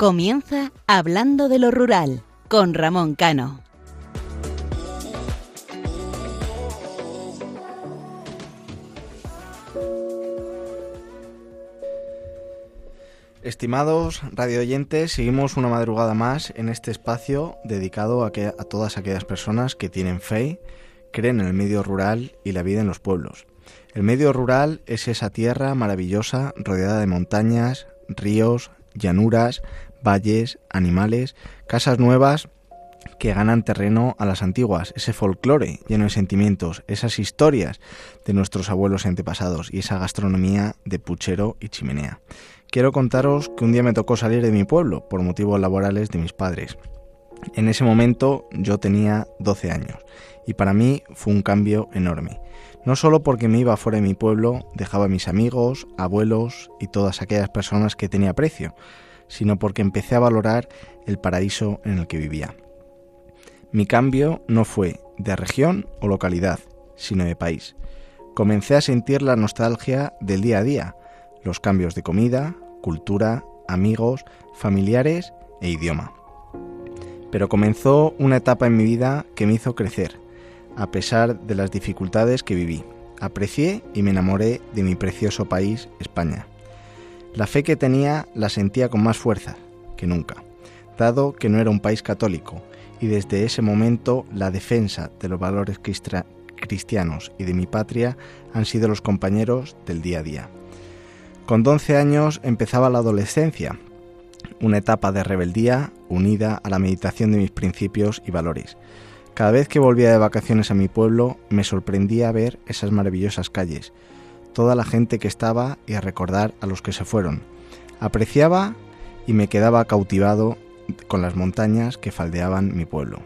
Comienza Hablando de lo Rural con Ramón Cano. Estimados radioyentes, seguimos una madrugada más en este espacio dedicado a, a todas aquellas personas que tienen fe, creen en el medio rural y la vida en los pueblos. El medio rural es esa tierra maravillosa rodeada de montañas, ríos, llanuras, valles, animales, casas nuevas que ganan terreno a las antiguas, ese folclore lleno de sentimientos, esas historias de nuestros abuelos y antepasados y esa gastronomía de puchero y chimenea. Quiero contaros que un día me tocó salir de mi pueblo por motivos laborales de mis padres. En ese momento yo tenía 12 años y para mí fue un cambio enorme. No solo porque me iba fuera de mi pueblo, dejaba a mis amigos, abuelos y todas aquellas personas que tenía aprecio, sino porque empecé a valorar el paraíso en el que vivía. Mi cambio no fue de región o localidad, sino de país. Comencé a sentir la nostalgia del día a día, los cambios de comida, cultura, amigos, familiares e idioma. Pero comenzó una etapa en mi vida que me hizo crecer, a pesar de las dificultades que viví. Aprecié y me enamoré de mi precioso país, España. La fe que tenía la sentía con más fuerza que nunca, dado que no era un país católico, y desde ese momento la defensa de los valores cristianos y de mi patria han sido los compañeros del día a día. Con 12 años empezaba la adolescencia, una etapa de rebeldía unida a la meditación de mis principios y valores. Cada vez que volvía de vacaciones a mi pueblo me sorprendía ver esas maravillosas calles, toda la gente que estaba y a recordar a los que se fueron. Apreciaba y me quedaba cautivado con las montañas que faldeaban mi pueblo.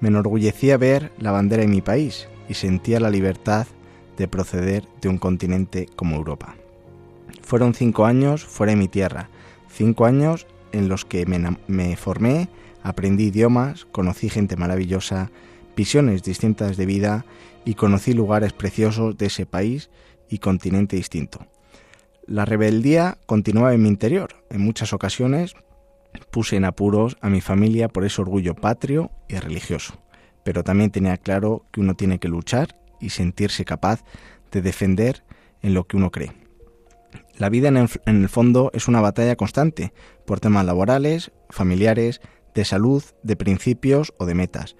Me enorgullecía ver la bandera de mi país y sentía la libertad de proceder de un continente como Europa. Fueron cinco años fuera de mi tierra, cinco años en los que me, formé, aprendí idiomas, conocí gente maravillosa, visiones distintas de vida y conocí lugares preciosos de ese país y continente distinto. La rebeldía continuaba en mi interior. En muchas ocasiones puse en apuros a mi familia por ese orgullo patrio y religioso, pero también tenía claro que uno tiene que luchar y sentirse capaz de defender en lo que uno cree. La vida en el, fondo es una batalla constante por temas laborales, familiares, de salud, de principios o de metas.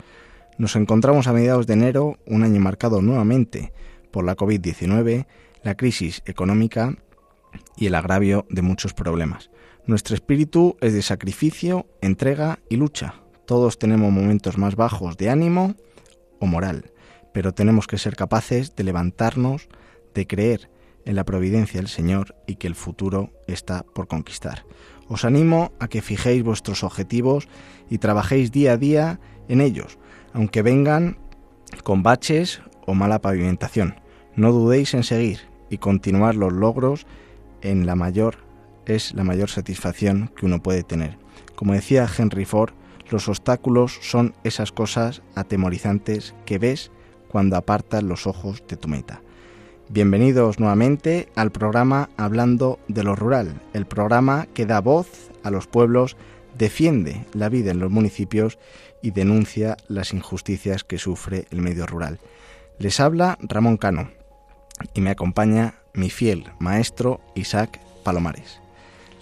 Nos encontramos a mediados de enero, un año marcado nuevamente por la COVID-19, la crisis económica y el agravio de muchos problemas. Nuestro espíritu es de sacrificio, entrega y lucha. Todos tenemos momentos más bajos de ánimo o moral, pero tenemos que ser capaces de levantarnos, de creer en la providencia del Señor y que el futuro está por conquistar. Os animo a que fijéis vuestros objetivos y trabajéis día a día en ellos, aunque vengan con baches o mala pavimentación. No dudéis en seguir y continuar los logros en la mayor es la mayor satisfacción que uno puede tener. Como decía Henry Ford, los obstáculos son esas cosas atemorizantes que ves cuando apartas los ojos de tu meta. Bienvenidos nuevamente al programa Hablando de lo Rural, el programa que da voz a los pueblos, defiende la vida en los municipios y denuncia las injusticias que sufre el medio rural. Les habla Ramón Cano y me acompaña mi fiel maestro Isaac Palomares.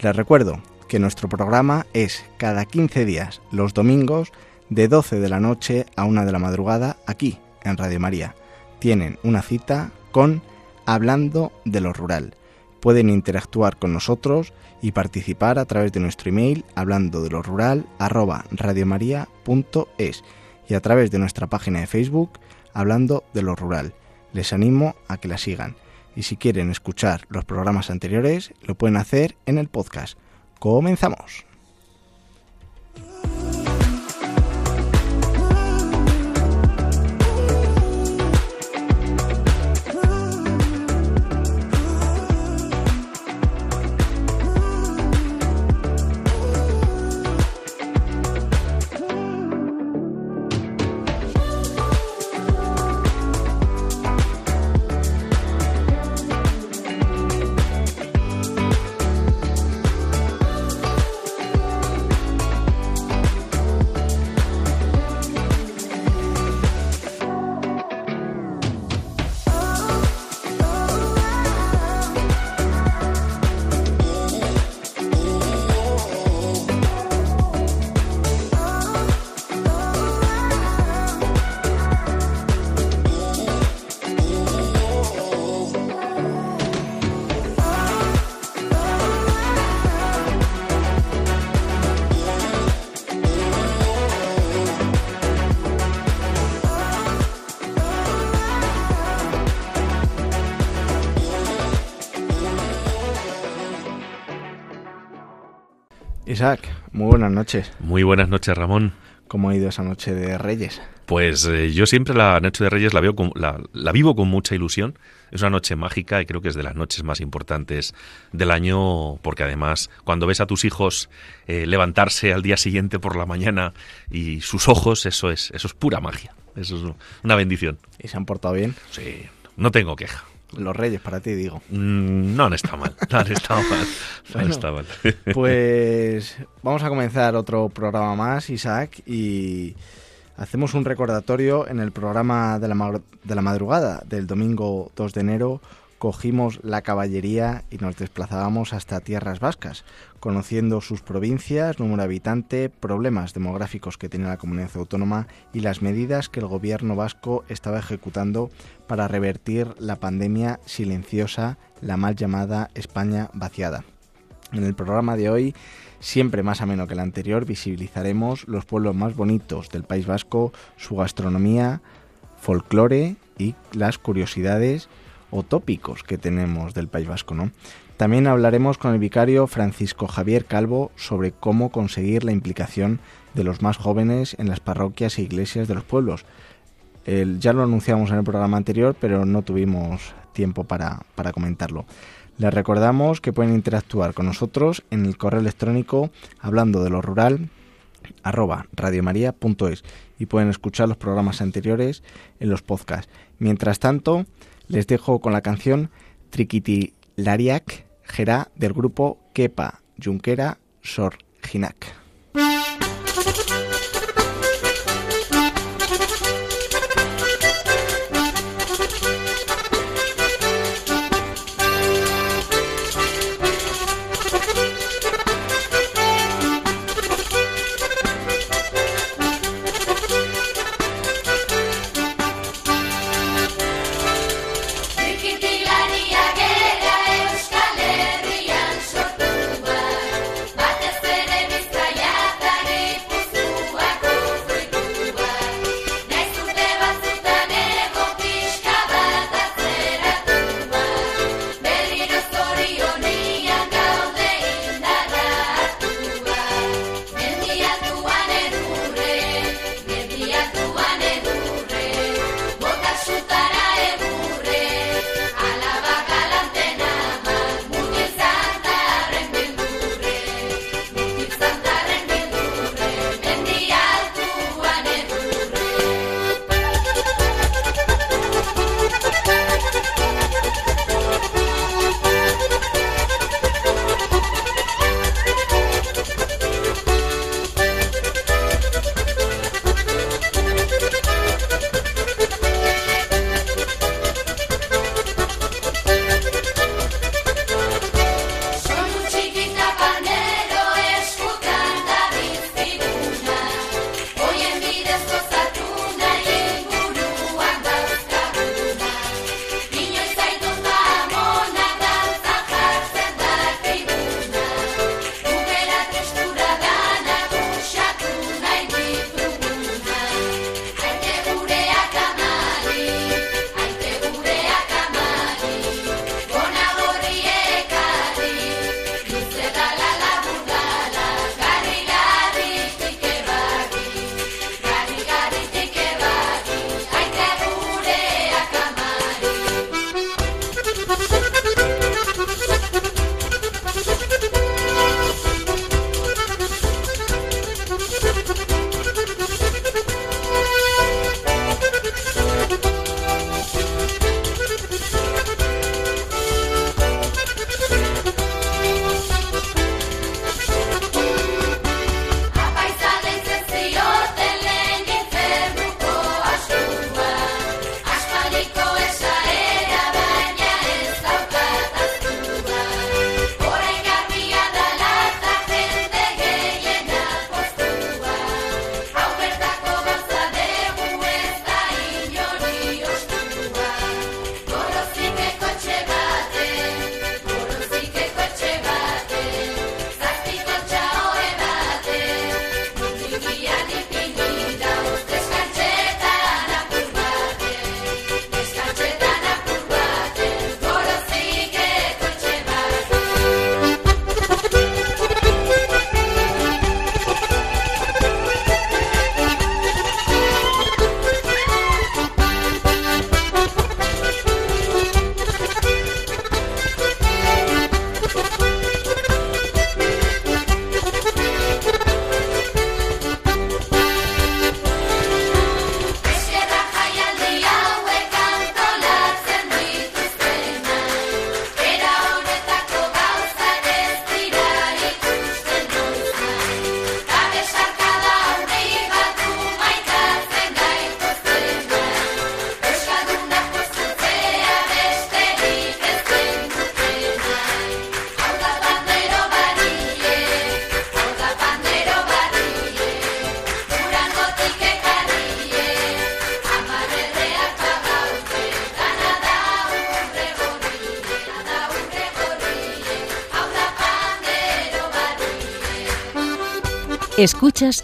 Les recuerdo que nuestro programa es cada 15 días, los domingos, de 12 de la noche a 1 de la madrugada, aquí en Radio María. Tienen una cita con hablando de lo rural. Pueden interactuar con nosotros y participar a través de nuestro email hablando de lo rural arroba radiomaria.es y a través de nuestra página de Facebook hablando de lo rural. Les animo a que la sigan y si quieren escuchar los programas anteriores lo pueden hacer en el podcast. Comenzamos. Buenas noches. Muy buenas noches, Ramón. ¿Cómo ha ido esa noche de Reyes? Pues eh, yo siempre la noche de Reyes la, veo la, vivo con mucha ilusión. Es una noche mágica y creo que es de las noches más importantes del año porque además cuando ves a tus hijos eh, levantarse al día siguiente por la mañana y sus ojos, eso es, eso es pura magia. Eso es una bendición. ¿Y se han portado bien? Sí, no tengo queja. Los Reyes, para ti, digo. Mm, no han estado mal. No han estado mal. No han estado mal. pues vamos a comenzar otro programa más, Isaac, y hacemos un recordatorio en el programa de la, de la madrugada del domingo 2 de enero cogimos la caballería y nos desplazábamos hasta tierras vascas, conociendo sus provincias, número de habitante, problemas demográficos que tiene la comunidad autónoma y las medidas que el gobierno vasco estaba ejecutando para revertir la pandemia silenciosa, la mal llamada España vaciada. En el programa de hoy, siempre más ameno que el anterior, visibilizaremos los pueblos más bonitos del País Vasco, su gastronomía, folclore y las curiosidades o tópicos que tenemos del País Vasco. También hablaremos con el vicario Francisco Javier Calvo sobre cómo conseguir la implicación de los más jóvenes en las parroquias e iglesias de los pueblos. ya lo anunciamos en el programa anterior, pero no tuvimos tiempo para, para comentarlo. Les recordamos que pueden interactuar con nosotros en el correo electrónico hablando de lo rural arroba radiomaria.es y pueden escuchar los programas anteriores en los podcasts. Mientras tanto, les dejo con la canción Triquitilariak Gerá del grupo Kepa Junquera Sorginak.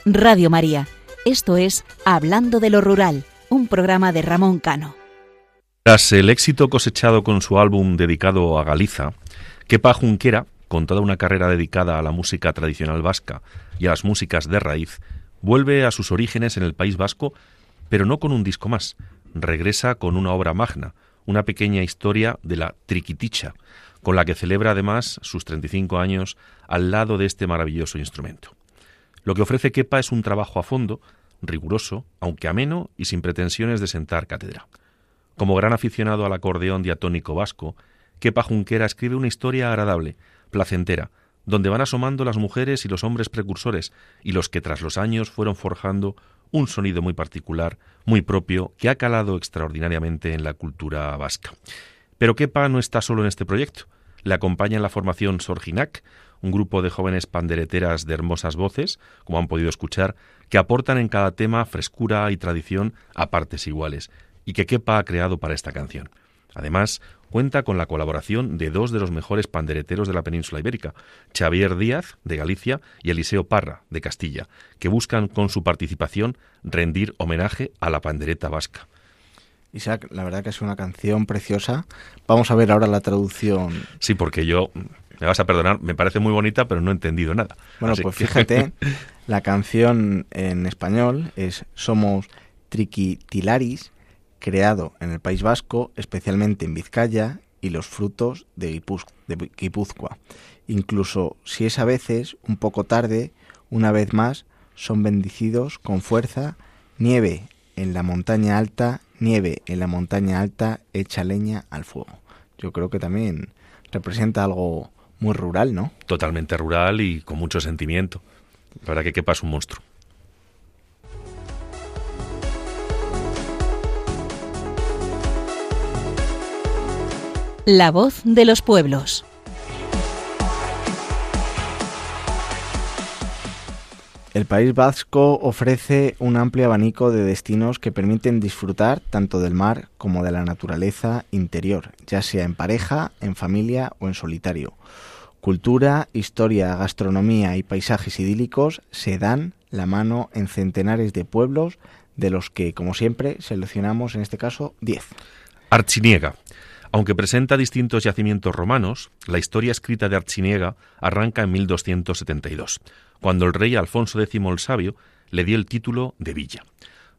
Radio María. Esto es Hablando de lo Rural, un programa de Ramón Cano. Tras el éxito cosechado con su álbum dedicado a Galiza, Kepa Junquera, con toda una carrera dedicada a la música tradicional vasca y a las músicas de raíz, vuelve a sus orígenes en el País Vasco, pero no con un disco más. Regresa con una obra magna, una pequeña historia de la triquiticha, con la que celebra además sus 35 años al lado de este maravilloso instrumento. Lo que ofrece Kepa es un trabajo a fondo, riguroso, aunque ameno y sin pretensiones de sentar cátedra. Como gran aficionado al acordeón diatónico vasco, Kepa Junquera escribe una historia agradable, placentera, donde van asomando las mujeres y los hombres precursores y los que tras los años fueron forjando un sonido muy particular, muy propio, que ha calado extraordinariamente en la cultura vasca. Pero Kepa no está solo en este proyecto. Le acompaña en la formación Sorginac, un grupo de jóvenes pandereteras de hermosas voces, como han podido escuchar, que aportan en cada tema frescura y tradición a partes iguales, y que Kepa ha creado para esta canción. Además, cuenta con la colaboración de dos de los mejores pandereteros de la península ibérica, Xavier Díaz, de Galicia, y Eliseo Parra, de Castilla, que buscan con su participación rendir homenaje a la pandereta vasca. Isaac, la verdad que es una canción preciosa. Vamos a ver ahora la traducción. Sí, porque yo me vas a perdonar, me parece muy bonita, pero no he entendido nada. Bueno, pues fíjate, la canción en español es Somos Triquitilaris, creado en el País Vasco, especialmente en Vizcaya y los frutos de, Guipúzcoa. Incluso si es a veces un poco tarde, una vez más, son bendecidos con fuerza, nieve en la montaña alta, nieve en la montaña alta, echa leña al fuego. Yo creo que también representa algo muy rural, ¿no? Totalmente rural y con mucho sentimiento. La verdad que es un monstruo. La voz de los pueblos. El País Vasco ofrece un amplio abanico de destinos que permiten disfrutar tanto del mar como de la naturaleza interior, ya sea en pareja, en familia o en solitario. Cultura, historia, gastronomía y paisajes idílicos se dan la mano en centenares de pueblos, de los que, como siempre, seleccionamos en este caso 10. Archiniega. Aunque presenta distintos yacimientos romanos, la historia escrita de Archiniega arranca en 1272 cuando el rey Alfonso X el Sabio le dio el título de villa.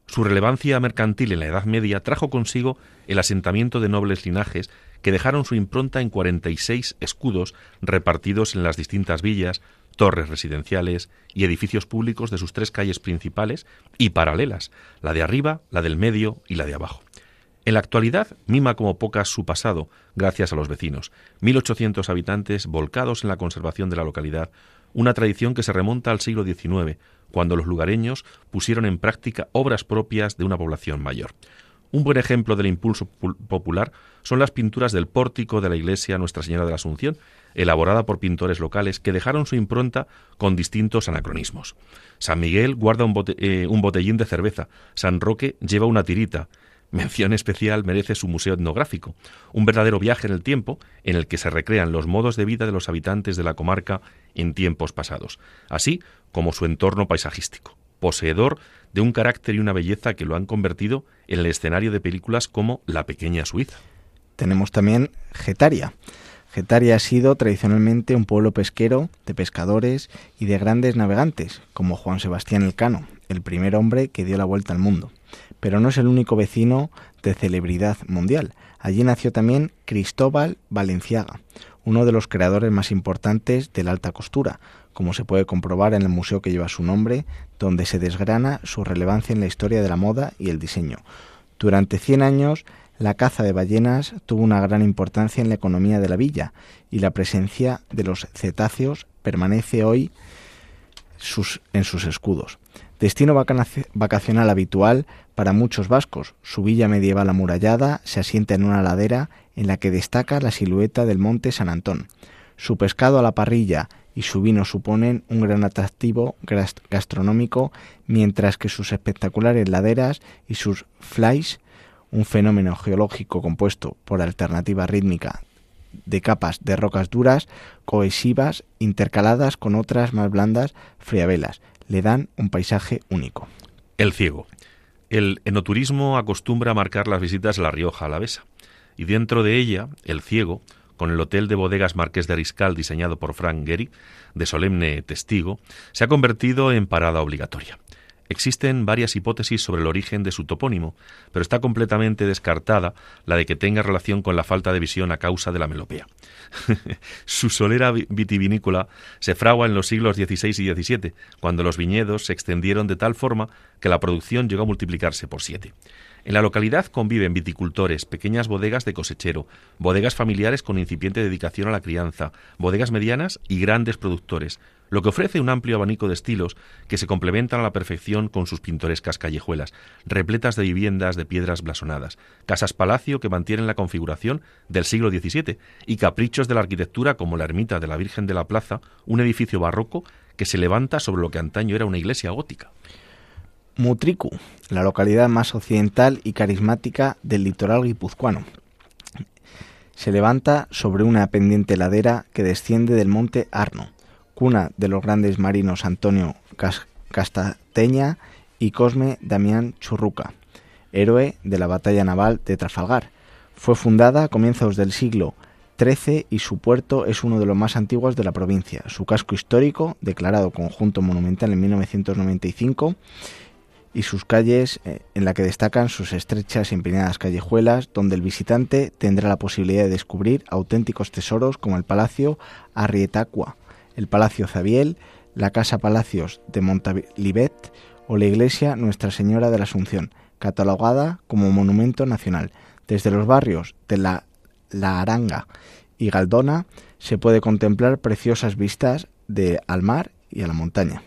Su relevancia mercantil en la Edad Media trajo consigo el asentamiento de nobles linajes que dejaron su impronta en 46 escudos repartidos en las distintas villas, torres residenciales y edificios públicos de sus tres calles principales y paralelas, la de arriba, la del medio y la de abajo. En la actualidad mima como pocas su pasado, gracias a los vecinos, 1.800 habitantes volcados en la conservación de la localidad, una tradición que se remonta al siglo XIX, cuando los lugareños pusieron en práctica obras propias de una población mayor. Un buen ejemplo del impulso popular son las pinturas del pórtico de la iglesia Nuestra Señora de la Asunción, elaborada por pintores locales que dejaron su impronta con distintos anacronismos. San Miguel guarda un, eh, un botellín de cerveza, San Roque lleva una tirita, Mención especial merece su museo etnográfico, un verdadero viaje en el tiempo en el que se recrean los modos de vida de los habitantes de la comarca en tiempos pasados, así como su entorno paisajístico, poseedor de un carácter y una belleza que lo han convertido en el escenario de películas como La pequeña Suiza. Tenemos también Getaria. Getaria ha sido tradicionalmente un pueblo pesquero, de pescadores y de grandes navegantes, como Juan Sebastián Elcano, el primer hombre que dio la vuelta al mundo pero no es el único vecino de celebridad mundial. Allí nació también Cristóbal Valenciaga, uno de los creadores más importantes de la alta costura, como se puede comprobar en el museo que lleva su nombre, donde se desgrana su relevancia en la historia de la moda y el diseño. Durante 100 años, la caza de ballenas tuvo una gran importancia en la economía de la villa y la presencia de los cetáceos permanece hoy en sus escudos. Destino vacacional habitual para muchos vascos, su villa medieval amurallada se asienta en una ladera en la que destaca la silueta del monte San Antón. Su pescado a la parrilla y su vino suponen un gran atractivo gastronómico, mientras que sus espectaculares laderas y sus flies, un fenómeno geológico compuesto por alternativa rítmica de capas de rocas duras, cohesivas, intercaladas con otras más blandas friabelas, le dan un paisaje único. El ciego. El enoturismo acostumbra marcar las visitas a La Rioja Alavesa, y dentro de ella, el ciego, con el hotel de bodegas Marqués de Riscal diseñado por Frank Gehry, de solemne testigo, se ha convertido en parada obligatoria. Existen varias hipótesis sobre el origen de su topónimo, pero está completamente descartada la de que tenga relación con la falta de visión a causa de la melopea. su solera vitivinícola se fragua en los siglos XVI y XVII, cuando los viñedos se extendieron de tal forma que la producción llegó a multiplicarse por siete. En la localidad conviven viticultores, pequeñas bodegas de cosechero, bodegas familiares con incipiente dedicación a la crianza, bodegas medianas y grandes productores, lo que ofrece un amplio abanico de estilos que se complementan a la perfección con sus pintorescas callejuelas, repletas de viviendas de piedras blasonadas, casas palacio que mantienen la configuración del siglo XVII y caprichos de la arquitectura como la ermita de la Virgen de la Plaza, un edificio barroco que se levanta sobre lo que antaño era una iglesia gótica. Mutriku, la localidad más occidental y carismática del litoral guipuzcoano. Se levanta sobre una pendiente ladera que desciende del monte Arno, cuna de los grandes marinos Antonio Castateña y Cosme Damián Churruca, héroe de la batalla naval de Trafalgar. Fue fundada a comienzos del siglo XIII y su puerto es uno de los más antiguos de la provincia. Su casco histórico, declarado conjunto monumental en 1995, y sus calles eh, en la que destacan sus estrechas y empinadas callejuelas donde el visitante tendrá la posibilidad de descubrir auténticos tesoros como el Palacio Arrietacua, el Palacio Zabiel, la Casa Palacios de Montalivet o la Iglesia Nuestra Señora de la Asunción, catalogada como Monumento Nacional. Desde los barrios de la, la Aranga y Galdona se puede contemplar preciosas vistas de al mar y a la montaña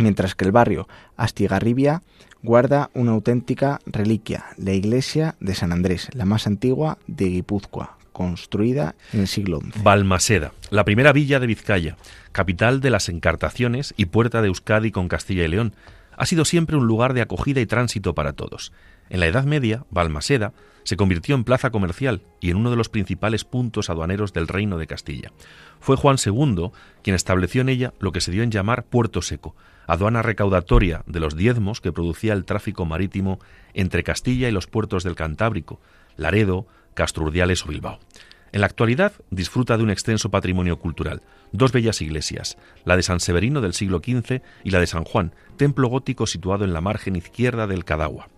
mientras que el barrio Astigarribia guarda una auténtica reliquia, la iglesia de San Andrés, la más antigua de Guipúzcoa, construida en el siglo XI. Balmaseda, la primera villa de Vizcaya, capital de las encartaciones y puerta de Euskadi con Castilla y León, ha sido siempre un lugar de acogida y tránsito para todos. En la Edad Media, Balmaseda se convirtió en plaza comercial y en uno de los principales puntos aduaneros del Reino de Castilla. Fue Juan II quien estableció en ella lo que se dio en llamar Puerto Seco, aduana recaudatoria de los diezmos que producía el tráfico marítimo entre Castilla y los puertos del Cantábrico, Laredo, Castrurdiales o Bilbao. En la actualidad disfruta de un extenso patrimonio cultural, dos bellas iglesias, la de San Severino del siglo XV y la de San Juan, templo gótico situado en la margen izquierda del Cadagua.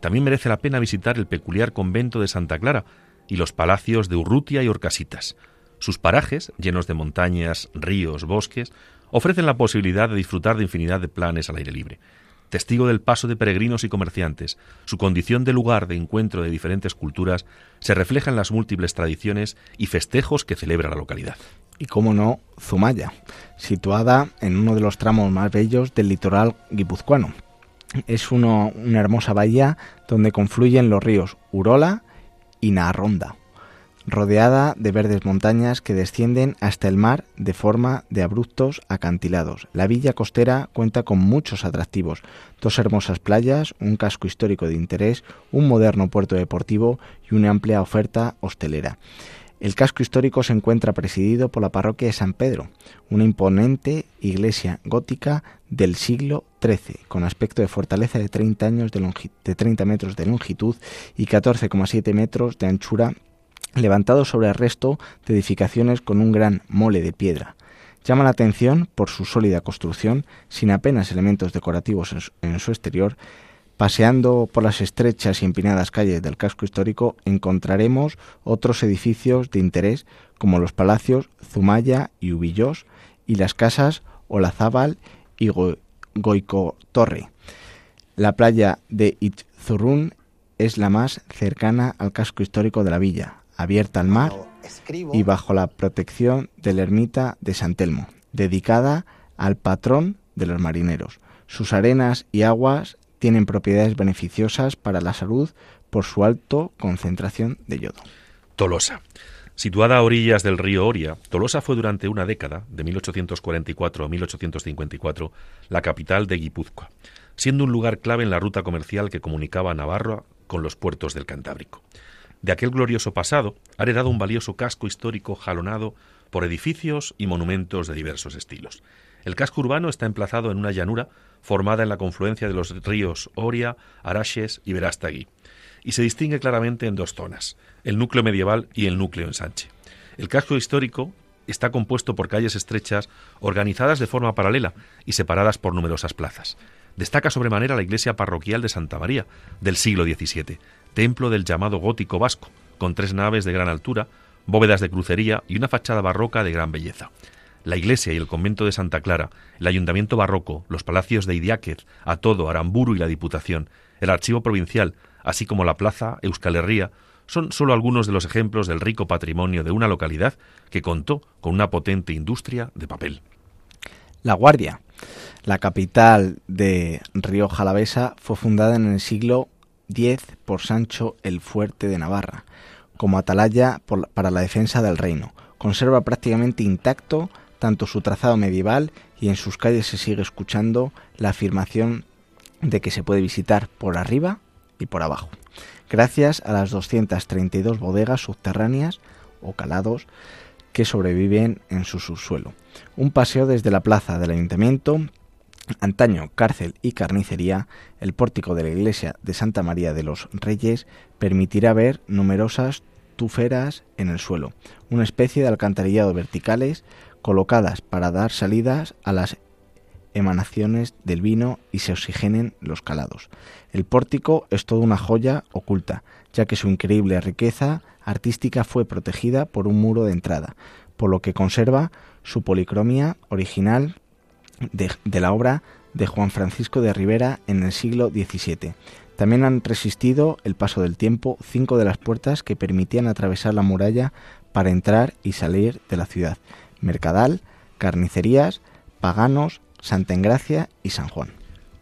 También merece la pena visitar el peculiar convento de Santa Clara y los palacios de Urrutia y Orcasitas. Sus parajes, llenos de montañas, ríos, bosques, ofrecen la posibilidad de disfrutar de infinidad de planes al aire libre. Testigo del paso de peregrinos y comerciantes, su condición de lugar de encuentro de diferentes culturas se refleja en las múltiples tradiciones y festejos que celebra la localidad. Y cómo no, Zumaya, situada en uno de los tramos más bellos del litoral guipuzcoano. Es una hermosa bahía donde confluyen los ríos Urola y Narronda rodeada de verdes montañas que descienden hasta el mar de forma de abruptos acantilados. La villa costera cuenta con muchos atractivos, dos hermosas playas, un casco histórico de interés, un moderno puerto deportivo y una amplia oferta hostelera. El casco histórico se encuentra presidido por la parroquia de San Pedro, una imponente iglesia gótica del siglo XIII, con aspecto de fortaleza de 30, años de, de 30 metros de longitud y 14,7 metros de anchura levantado sobre el resto de edificaciones con un gran mole de piedra. Llama la atención por su sólida construcción, sin apenas elementos decorativos en su exterior. Paseando por las estrechas y empinadas calles del casco histórico encontraremos otros edificios de interés como los palacios Zumaya y Ubillos y las casas Olazábal y Goico Torre. La playa de Itzurún es la más cercana al casco histórico de la villa, abierta al mar y bajo la protección de la ermita de San Telmo, dedicada al patrón de los marineros. Sus arenas y aguas tienen propiedades beneficiosas para la salud por su alto concentración de yodo. Tolosa. Situada a orillas del río Oria, Tolosa fue durante una década, de 1844 a 1854, la capital de Guipúzcoa, siendo un lugar clave en la ruta comercial que comunicaba Navarra con los puertos del Cantábrico de aquel glorioso pasado, ha heredado un valioso casco histórico jalonado por edificios y monumentos de diversos estilos. El casco urbano está emplazado en una llanura formada en la confluencia de los ríos Oria, Araxes y Verástegui, y se distingue claramente en dos zonas, el núcleo medieval y el núcleo ensanche. El casco histórico está compuesto por calles estrechas organizadas de forma paralela y separadas por numerosas plazas. Destaca sobremanera la iglesia parroquial de Santa María, del siglo XVII, templo del llamado gótico vasco, con tres naves de gran altura, bóvedas de crucería y una fachada barroca de gran belleza. La iglesia y el convento de Santa Clara, el ayuntamiento barroco, los palacios de Idiáquez, Atodo, Aramburu y la Diputación, el archivo provincial, así como la plaza Euskal Herria, son solo algunos de los ejemplos del rico patrimonio de una localidad que contó con una potente industria de papel. La Guardia, la capital de Río Jalavesa, fue fundada en el siglo X por Sancho el Fuerte de Navarra, como atalaya para la defensa del reino. Conserva prácticamente intacto tanto su trazado medieval y en sus calles se sigue escuchando la afirmación de que se puede visitar por arriba y por abajo gracias a las 232 bodegas subterráneas o calados que sobreviven en su subsuelo. Un paseo desde la plaza del ayuntamiento, antaño cárcel y carnicería, el pórtico de la iglesia de Santa María de los Reyes permitirá ver numerosas tuferas en el suelo, una especie de alcantarillado verticales colocadas para dar salidas a las emanaciones del vino y se oxigenen los calados. El pórtico es toda una joya oculta, ya que su increíble riqueza artística fue protegida por un muro de entrada, por lo que conserva su policromía original de, la obra de Juan Francisco de Rivera en el siglo XVII. También han resistido el paso del tiempo cinco de las puertas que permitían atravesar la muralla para entrar y salir de la ciudad. Mercadal, carnicerías, paganos, Santa Engracia y San Juan.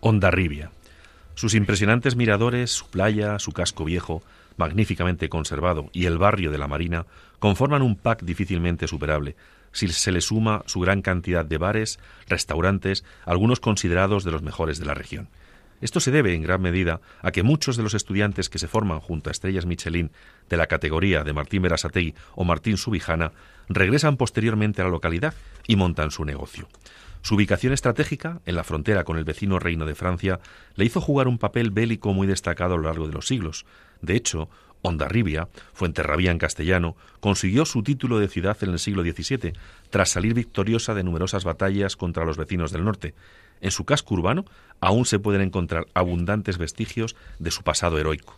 Ondarribia. Sus impresionantes miradores, su playa, su casco viejo, magníficamente conservado, y el barrio de la Marina conforman un pack difícilmente superable, si se le suma su gran cantidad de bares, restaurantes, algunos considerados de los mejores de la región. Esto se debe en gran medida a que muchos de los estudiantes que se forman junto a estrellas Michelin de la categoría de Martín Berasategui o Martín Subijana regresan posteriormente a la localidad y montan su negocio. Su ubicación estratégica, en la frontera con el vecino reino de Francia, le hizo jugar un papel bélico muy destacado a lo largo de los siglos. De hecho, Ondarribia, Fuenterrabía en castellano, consiguió su título de ciudad en el siglo XVII, tras salir victoriosa de numerosas batallas contra los vecinos del norte. En su casco urbano aún se pueden encontrar abundantes vestigios de su pasado heroico.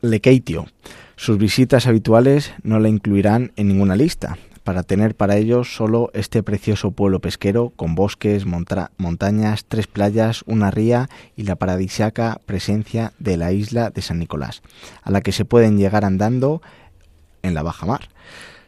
Lekeitio. Sus visitas habituales no la incluirán en ninguna lista, para tener para ellos solo este precioso pueblo pesquero con bosques, montañas, tres playas, una ría y la paradisiaca presencia de la isla de San Nicolás, a la que se pueden llegar andando en la baja mar.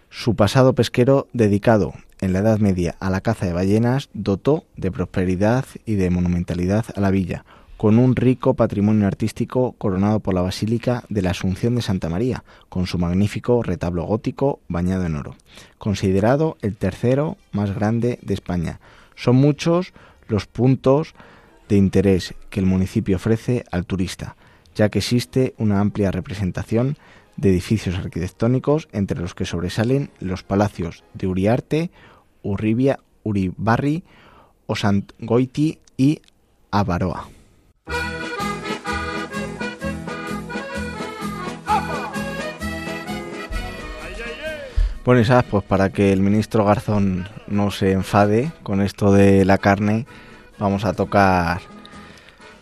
Su pasado pesquero dedicado en la Edad Media a la caza de ballenas dotó de prosperidad y de monumentalidad a la villa, con un rico patrimonio artístico coronado por la Basílica de la Asunción de Santa María, con su magnífico retablo gótico bañado en oro, considerado el tercero más grande de España. Son muchos los puntos de interés que el municipio ofrece al turista, ya que existe una amplia representación de edificios arquitectónicos, entre los que sobresalen los palacios de Uriarte, Urribia, Uribarri, Osangoiti y Avaroa. Bueno, Isaac, pues para que el ministro Garzón no se enfade con esto de la carne, vamos a tocar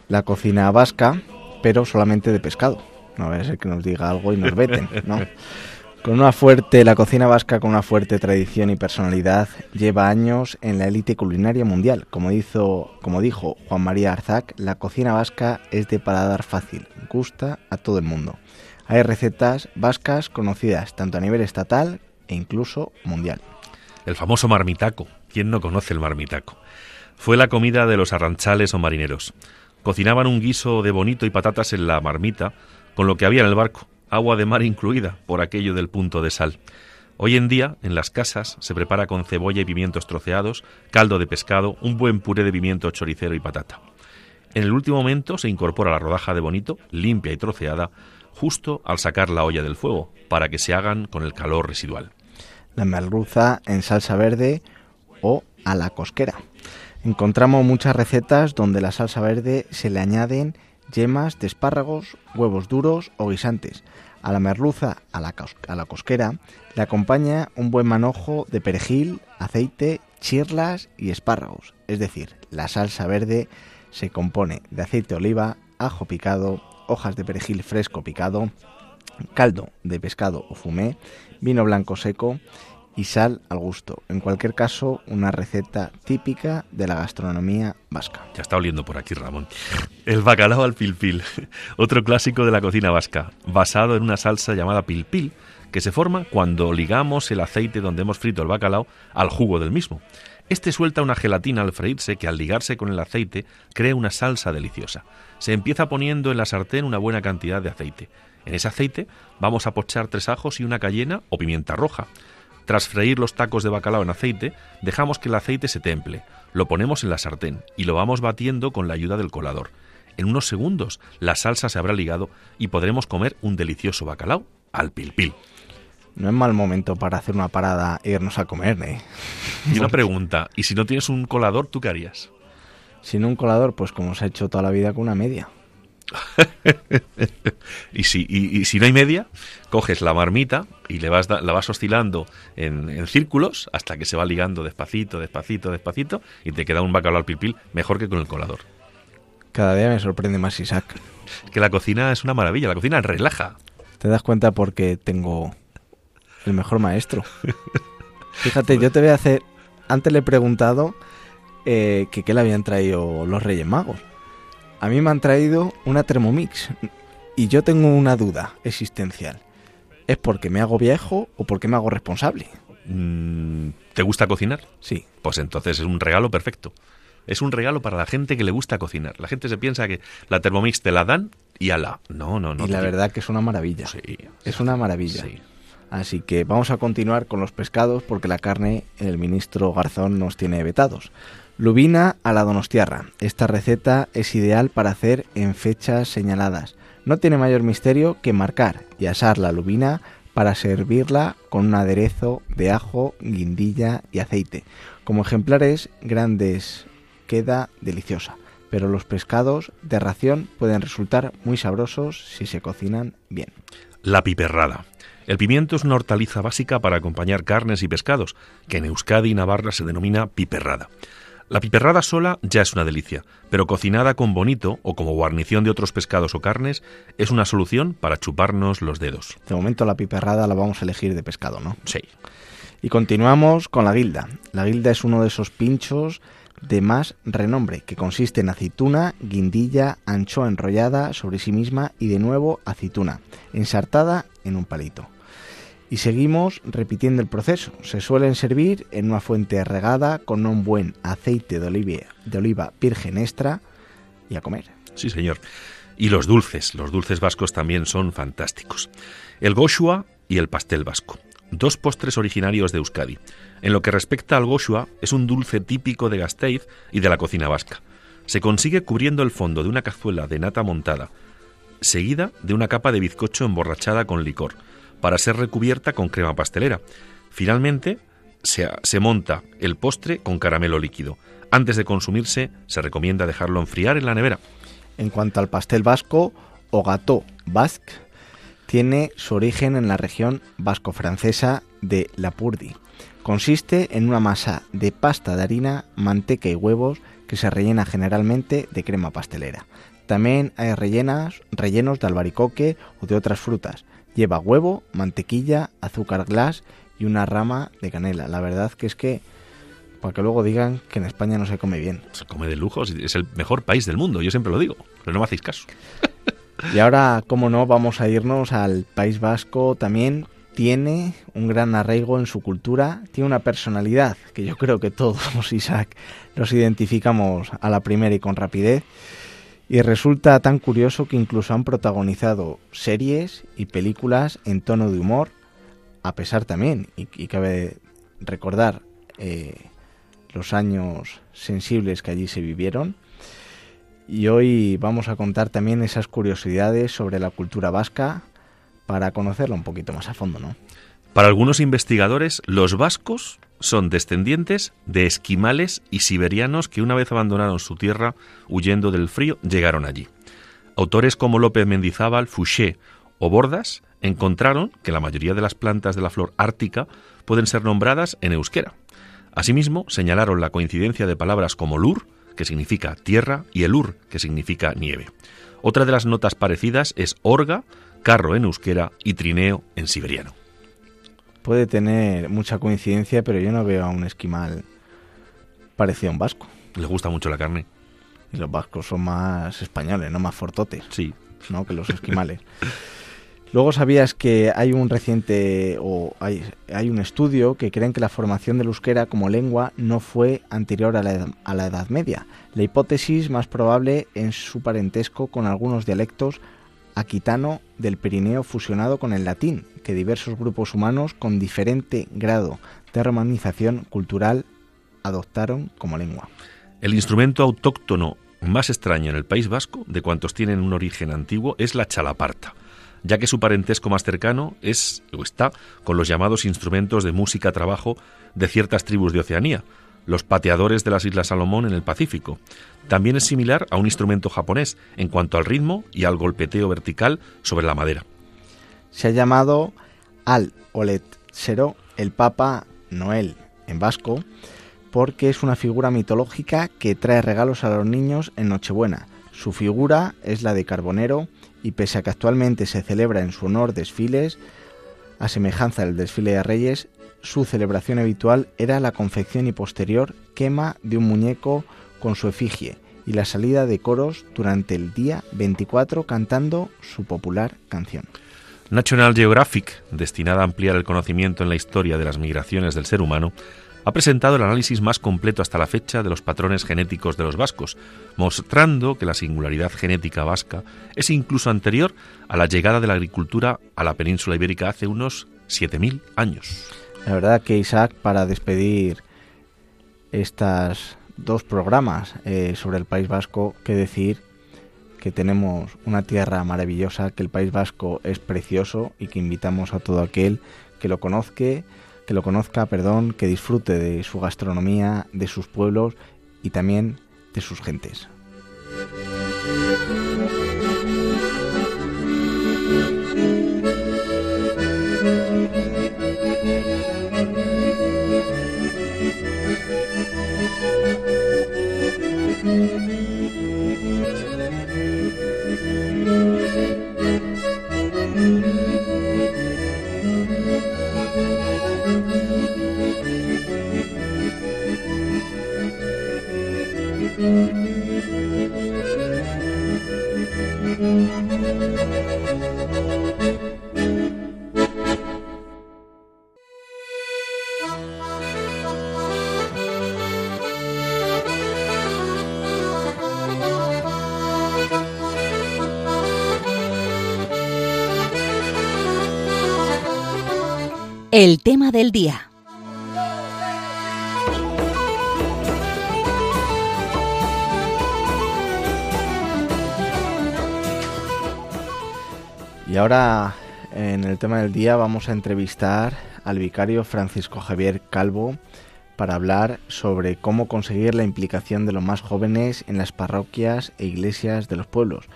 la cocina vasca, pero solamente de pescado. No va a ser que nos diga algo y nos veten, ¿no? Con una fuerte, la cocina vasca con una fuerte tradición y personalidad lleva años en la élite culinaria mundial. Como, hizo, como dijo Juan María Arzac, la cocina vasca es de paladar fácil, gusta a todo el mundo. Hay recetas vascas conocidas tanto a nivel estatal e incluso mundial. El famoso marmitaco. ¿Quién no conoce el marmitaco? Fue la comida de los arranchales o marineros. Cocinaban un guiso de bonito y patatas en la marmita con lo que había en el barco agua de mar incluida, por aquello del punto de sal. Hoy en día, en las casas, se prepara con cebolla y pimientos troceados, caldo de pescado, un buen puré de pimiento choricero y patata. En el último momento se incorpora la rodaja de bonito, limpia y troceada, justo al sacar la olla del fuego, para que se hagan con el calor residual. La merluza en salsa verde o a la cosquera. Encontramos muchas recetas donde la salsa verde se le añaden yemas de espárragos, huevos duros o guisantes. A la merluza, a la, a la cosquera, le acompaña un buen manojo de perejil, aceite, chirlas y espárragos. Es decir, la salsa verde se compone de aceite de oliva, ajo picado, hojas de perejil fresco picado, caldo de pescado o fumé, vino blanco seco y sal al gusto. En cualquier caso, una receta típica de la gastronomía vasca. Ya está oliendo por aquí, Ramón. El bacalao al pilpil, otro clásico de la cocina vasca, basado en una salsa llamada pilpil, que se forma cuando ligamos el aceite donde hemos frito el bacalao al jugo del mismo. Este suelta una gelatina al freírse que al ligarse con el aceite crea una salsa deliciosa. Se empieza poniendo en la sartén una buena cantidad de aceite. En ese aceite vamos a pochar tres ajos y una cayena o pimienta roja. Tras freír los tacos de bacalao en aceite, dejamos que el aceite se temple, lo ponemos en la sartén y lo vamos batiendo con la ayuda del colador. En unos segundos la salsa se habrá ligado y podremos comer un delicioso bacalao al pilpil. No es mal momento para hacer una parada e irnos a comer, ¿eh? Y una pregunta, ¿y si no tienes un colador, tú qué harías? Sin un colador, pues como se ha hecho toda la vida con una media. Y, si, y, si no hay media, coges la marmita y le vas la vas oscilando en, círculos hasta que se va ligando despacito, despacito, despacito y te queda un bacalao al pilpil mejor que con el colador. Cada día me sorprende más Isaac. Que la cocina es una maravilla, la cocina relaja. ¿Te das cuenta porque tengo el mejor maestro? Fíjate, yo te voy a hacer... Antes le he preguntado eh, que qué le habían traído los Reyes Magos a mí me han traído una Thermomix y yo tengo una duda existencial. ¿Es porque me hago viejo o porque me hago responsable? Mm, ¿Te gusta cocinar? Sí. Pues entonces es un regalo perfecto. Es un regalo para la gente que le gusta cocinar. La gente se piensa que la Thermomix te la dan y ala. No, no, no. Y la verdad que es una maravilla. Sí. Es una maravilla. Sí. Así que vamos a continuar con los pescados porque la carne el ministro Garzón nos tiene vetados. Lubina a la donostiarra. Esta receta es ideal para hacer en fechas señaladas. No tiene mayor misterio que marcar y asar la lubina para servirla con un aderezo de ajo, guindilla y aceite. Como ejemplares grandes queda deliciosa, pero los pescados de ración pueden resultar muy sabrosos si se cocinan bien. La piperrada. El pimiento es una hortaliza básica para acompañar carnes y pescados, que en Euskadi y Navarra se denomina piperrada. La piperrada sola ya es una delicia, pero cocinada con bonito o como guarnición de otros pescados o carnes es una solución para chuparnos los dedos. De momento la piperrada la vamos a elegir de pescado, ¿no? Sí. Y continuamos con la guilda. La guilda es uno de esos pinchos de más renombre, que consiste en aceituna, guindilla, anchoa enrollada sobre sí misma y de nuevo aceituna, ensartada en un palito. Y seguimos repitiendo el proceso. Se suelen servir en una fuente regada con un buen aceite de oliva, de oliva virgen extra y a comer. Sí, señor. Y los dulces, los dulces vascos también son fantásticos. El goshua y el pastel vasco, dos postres originarios de Euskadi. En lo que respecta al goshua, es un dulce típico de Gasteiz y de la cocina vasca. Se consigue cubriendo el fondo de una cazuela de nata montada, seguida de una capa de bizcocho emborrachada con licor para ser recubierta con crema pastelera. Finalmente, se, monta el postre con caramelo líquido. Antes de consumirse, se recomienda dejarlo enfriar en la nevera. En cuanto al pastel vasco, o gâteau basque, tiene su origen en la región vasco-francesa de Lapurdi. Consiste en una masa de pasta de harina, manteca y huevos que se rellena generalmente de crema pastelera. También hay rellenas, rellenos de albaricoque o de otras frutas. Lleva huevo, mantequilla, azúcar glass y una rama de canela. La verdad que es que, para que luego digan que en España no se come bien. Se come de lujo, es el mejor país del mundo, yo siempre lo digo, pero no me hacéis caso. Y ahora, como no, vamos a irnos al País Vasco también. Tiene un gran arraigo en su cultura, tiene una personalidad que yo creo que todos, Isaac, los identificamos a la primera y con rapidez. Y resulta tan curioso que incluso han protagonizado series y películas en tono de humor, a pesar también, y, cabe recordar eh, los años sensibles que allí se vivieron. Y hoy vamos a contar también esas curiosidades sobre la cultura vasca para conocerla un poquito más a fondo, ¿no? Para algunos investigadores, los vascos son descendientes de esquimales y siberianos que una vez abandonaron su tierra huyendo del frío llegaron allí. Autores como López Mendizábal, Fouché o Bordas encontraron que la mayoría de las plantas de la flor ártica pueden ser nombradas en euskera. Asimismo, señalaron la coincidencia de palabras como lur, que significa tierra, y elur, que significa nieve. Otra de las notas parecidas es orga, carro en euskera y trineo en siberiano. Puede tener mucha coincidencia, pero yo no veo a un esquimal parecido a un vasco. Le gusta mucho la carne. Y los vascos son más españoles, no más fortotes. Sí. ¿no? Que los esquimales. Luego sabías que hay un reciente o hay, hay, un estudio que creen que la formación del euskera como lengua no fue anterior a la, a la Edad Media. La hipótesis más probable es su parentesco con algunos dialectos aquitano del Pirineo fusionado con el latín, que diversos grupos humanos con diferente grado de romanización cultural adoptaron como lengua. El instrumento autóctono más extraño en el País Vasco, de cuantos tienen un origen antiguo, es la chalaparta ya que su parentesco más cercano es o está con los llamados instrumentos de música trabajo de ciertas tribus de Oceanía, los pateadores de las Islas Salomón en el Pacífico. También es similar a un instrumento japonés en cuanto al ritmo y al golpeteo vertical sobre la madera. Se ha llamado al Olet Sero el Papa Noel en vasco porque es una figura mitológica que trae regalos a los niños en Nochebuena. Su figura es la de Carbonero y pese a que actualmente se celebra en su honor desfiles, a semejanza del desfile de Reyes, su celebración habitual era la confección y posterior quema de un muñeco con su efigie y la salida de coros durante el día 24 cantando su popular canción. National Geographic, destinada a ampliar el conocimiento en la historia de las migraciones del ser humano, ha presentado el análisis más completo hasta la fecha de los patrones genéticos de los vascos, mostrando que la singularidad genética vasca es incluso anterior a la llegada de la agricultura a la península ibérica hace unos 7.000 años. La verdad que Isaac, para despedir estas dos programas eh, sobre el País Vasco, que decir que tenemos una tierra maravillosa, que el País Vasco es precioso y que invitamos a todo aquel que lo conozca que lo conozca, perdón, que disfrute de su gastronomía, de sus pueblos y también de sus gentes. El tema del día. Y ahora en el tema del día vamos a entrevistar al vicario Francisco Javier Calvo para hablar sobre cómo conseguir la implicación de los más jóvenes en las parroquias e iglesias de los pueblos.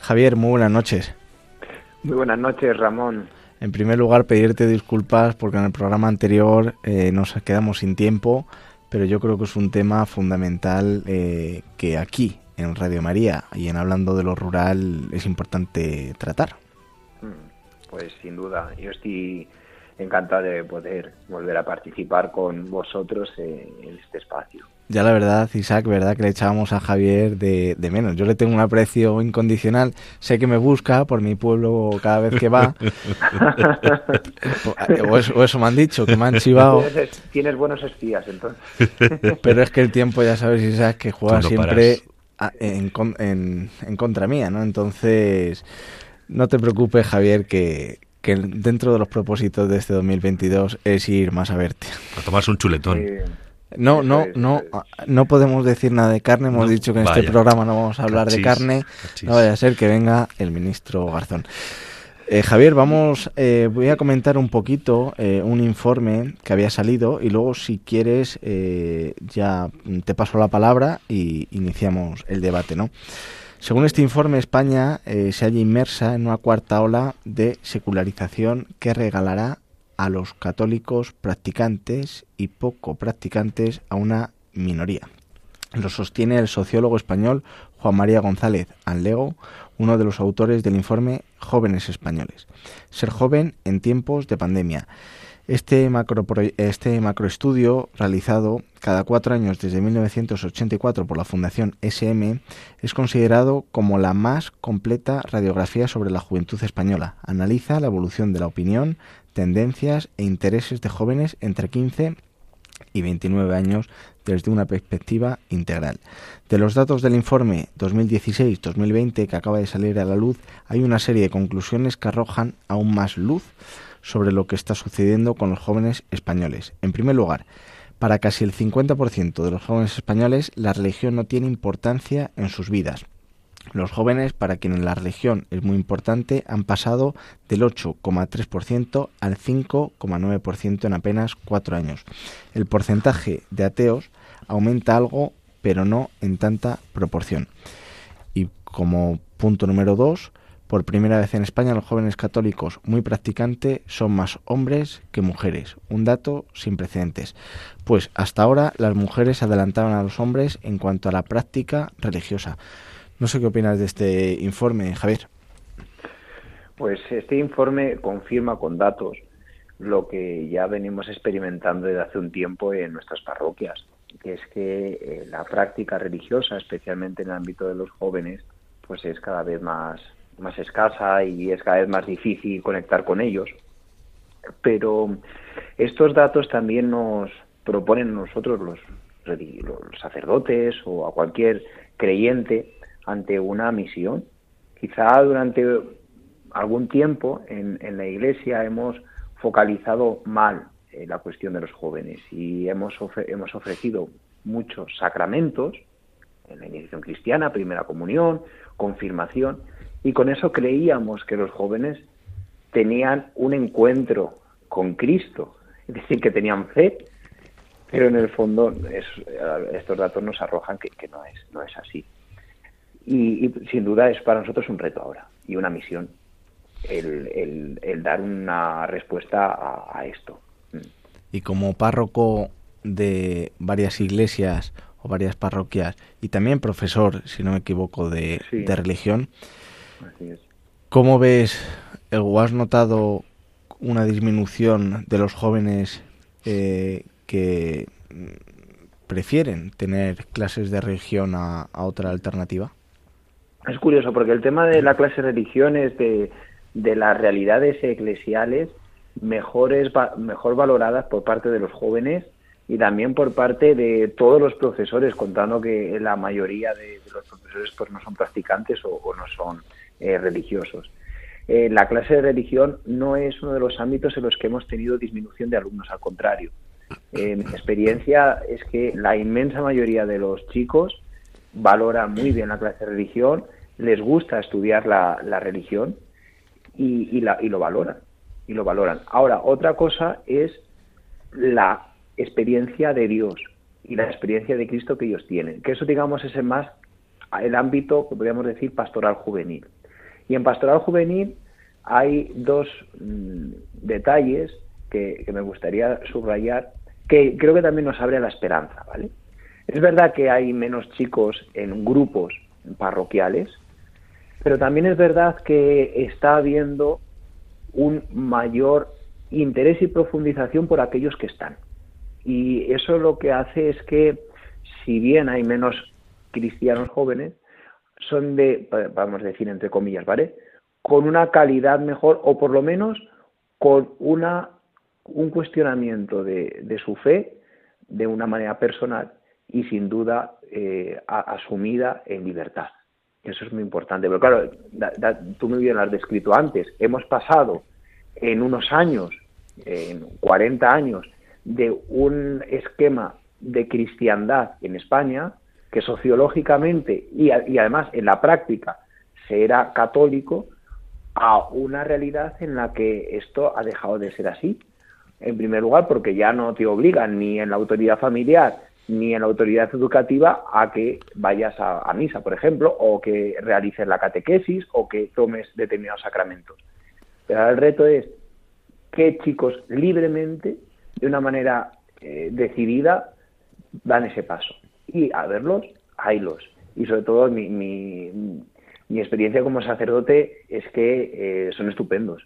Javier, muy buenas noches. Muy buenas noches, Ramón. En primer lugar, pedirte disculpas porque en el programa anterior eh, nos quedamos sin tiempo, pero yo creo que es un tema fundamental eh, que aquí, en Radio María y en Hablando de lo Rural, es importante tratar. Mm, pues sin duda, yo estoy encantado de poder volver a participar con vosotros en este espacio ya la verdad, Isaac, verdad que le echábamos a Javier de, menos. Yo le tengo un aprecio incondicional. Sé que me busca por mi pueblo cada vez que va. o, eso, me han dicho, que me han chivado. Tienes, buenos espías, entonces. Pero es que el tiempo, ya sabes, Isaac, que juega siempre en, en, contra mía, ¿no? Entonces, no te preocupes, Javier, que, que dentro de los propósitos de este 2022 es ir más a verte. A tomarse un chuletón. No, no, no, no podemos decir nada de carne. Hemos dicho que en este programa no vamos a hablar de carne. No vaya a ser que venga el ministro Garzón. Eh, Javier, vamos, eh, voy a comentar un poquito eh, un informe que había salido y luego, si quieres, ya te paso la palabra y iniciamos el debate, ¿no? Según este informe, España se halla inmersa en una cuarta ola de secularización que regalará a los católicos practicantes y poco practicantes a una minoría. Lo sostiene el sociólogo español Juan María González Anlego, uno de los autores del informe Jóvenes Españoles. Ser joven en tiempos de pandemia. Este, macro, este macroestudio, realizado cada cuatro años desde 1984 por la Fundación SM, es considerado como la más completa radiografía sobre la juventud española. Analiza la evolución de la opinión, tendencias e intereses de jóvenes entre 15 y 29 años desde una perspectiva integral. De los datos del informe 2016-2020 que acaba de salir a la luz, hay una serie de conclusiones que arrojan aún más luz sobre lo que está sucediendo con los jóvenes españoles. En primer lugar, para casi el 50% de los jóvenes españoles, la religión no tiene importancia en sus vidas. Los jóvenes, para quienes la religión es muy importante, han pasado del 8,3% al 5,9% en apenas cuatro años. El porcentaje de ateos aumenta algo, pero no en tanta proporción. Y como punto número dos, por primera vez en España los jóvenes católicos muy practicantes son más hombres que mujeres, un dato sin precedentes, pues hasta ahora las mujeres adelantaban a los hombres en cuanto a la práctica religiosa. No sé qué opinas de este informe, Javier. Pues este informe confirma con datos lo que ya venimos experimentando desde hace un tiempo en nuestras parroquias, que es que eh, la práctica religiosa, especialmente en el ámbito de los jóvenes, pues es cada vez más, más escasa y es cada vez más difícil conectar con ellos. Pero estos datos también nos proponen nosotros los, los sacerdotes o a cualquier creyente ante una misión. Quizá durante algún tiempo en, la Iglesia hemos focalizado mal eh, la cuestión de los jóvenes y hemos, hemos ofrecido muchos sacramentos en la iniciación cristiana, primera comunión, confirmación, y con eso creíamos que los jóvenes tenían un encuentro con Cristo, es decir, que tenían fe, pero en el fondo estos datos nos arrojan que, que no, es, no es así. Y, sin duda es para nosotros un reto ahora y una misión el, el, dar una respuesta a, esto. Y como párroco de varias iglesias o varias parroquias y también profesor, si no me equivoco, de, de religión, ¿cómo ves o has notado una disminución de los jóvenes eh, que prefieren tener clases de religión a otra alternativa? Es curioso porque el tema de la clase de religiones, de, de las realidades eclesiales, mejores, mejor valoradas por parte de los jóvenes y también por parte de todos los profesores, contando que la mayoría de, los profesores pues no son practicantes o, no son eh, religiosos. Eh, la clase de religión no es uno de los ámbitos en los que hemos tenido disminución de alumnos, al contrario. Eh, mi experiencia es que la inmensa mayoría de los chicos valora muy bien la clase de religión, les gusta estudiar la, religión y, lo valoran. Y lo valoran. Ahora, otra cosa es la experiencia de Dios y la experiencia de Cristo que ellos tienen. Que eso, digamos, es el más el ámbito, podríamos decir, pastoral juvenil. Y en pastoral juvenil hay dos mm, detalles que, que, me gustaría subrayar, que creo que también nos abre la esperanza, ¿vale? Es verdad que hay menos chicos en grupos parroquiales, pero también es verdad que está habiendo un mayor interés y profundización por aquellos que están. Y eso lo que hace es que, si bien hay menos cristianos jóvenes, son de, vamos a decir entre comillas, ¿vale? Con una calidad mejor o por lo menos con una, un cuestionamiento de, de su fe de una manera personal y sin duda eh, asumida en libertad. Eso es muy importante. Pero claro, tú muy bien descrito antes. Hemos pasado en unos años, en 40 años, de un esquema de cristiandad en España que sociológicamente y, y además en la práctica se era católico a una realidad en la que esto ha dejado de ser así. En primer lugar, porque ya no te obligan ni en la autoridad familiar ni en la autoridad educativa a que vayas a, misa, por ejemplo, o que realices la catequesis o que tomes determinados sacramentos. Pero el reto es que chicos libremente, de una manera eh, decidida, dan ese paso. Y a verlos, haylos. Y sobre todo mi, mi, experiencia como sacerdote es que eh, son estupendos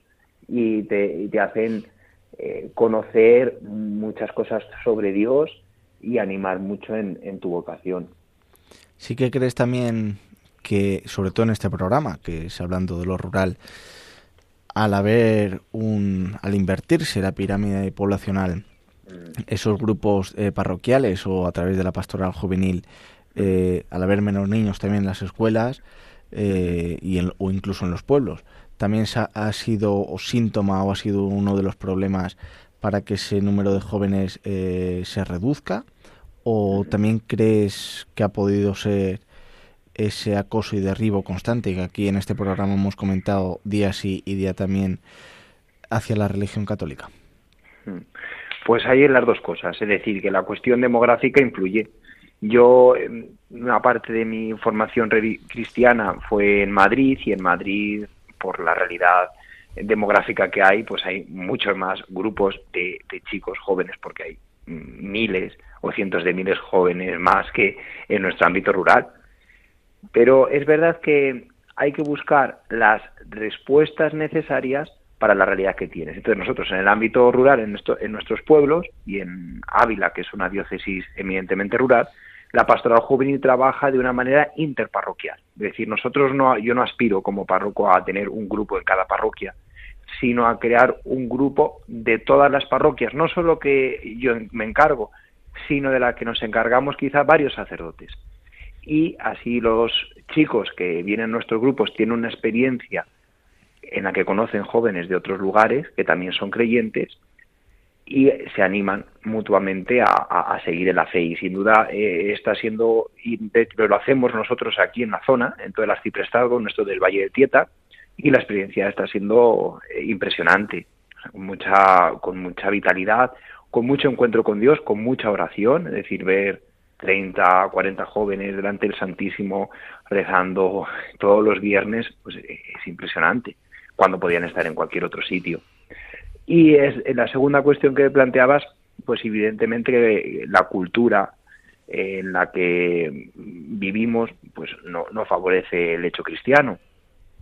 y te, hacen eh, conocer muchas cosas sobre Dios y animar mucho en, tu vocación. Sí que crees también que, sobre todo en este programa, que es hablando de lo rural, al haber un, al invertirse la pirámide poblacional. Esos grupos eh, parroquiales o a través de la pastoral juvenil, eh, al haber menos niños también en las escuelas eh, y o incluso en los pueblos, también ha sido o síntoma o ha sido uno de los problemas para que ese número de jóvenes eh, se reduzca? ¿O también crees que ha podido ser ese acoso y derribo constante que aquí en este programa hemos comentado día sí y día también hacia la religión católica? Hmm. Pues hay las dos cosas, es decir, que la cuestión demográfica influye. Yo, una parte de mi formación cristiana fue en Madrid y en Madrid, por la realidad demográfica que hay, pues hay muchos más grupos de, chicos jóvenes, porque hay miles o cientos de miles jóvenes más que en nuestro ámbito rural. Pero es verdad que hay que buscar las respuestas necesarias para la realidad que tienes. Entonces nosotros en el ámbito rural, en, en nuestros pueblos y en Ávila, que es una diócesis eminentemente rural, la pastoral juvenil trabaja de una manera interparroquial. Es decir, nosotros no, yo no aspiro como párroco a tener un grupo en cada parroquia, sino a crear un grupo de todas las parroquias, no solo que yo me encargo, sino de la que nos encargamos quizá varios sacerdotes. Y así los chicos que vienen a nuestros grupos tienen una experiencia en la que conocen jóvenes de otros lugares que también son creyentes y se animan mutuamente a, seguir en la fe. Y sin duda eh, está siendo, y lo hacemos nosotros aquí en la zona, en todo el arciprestado, nuestro del Valle de Tieta, y la experiencia está siendo eh, impresionante, con, mucha, con mucha vitalidad, con mucho encuentro con Dios, con mucha oración, es decir, ver 30, 40 jóvenes delante del Santísimo rezando todos los viernes, pues eh, es impresionante, cuando podían estar en cualquier otro sitio. Y es, la segunda cuestión que planteabas, pues evidentemente la cultura en la que vivimos pues no, no favorece el hecho cristiano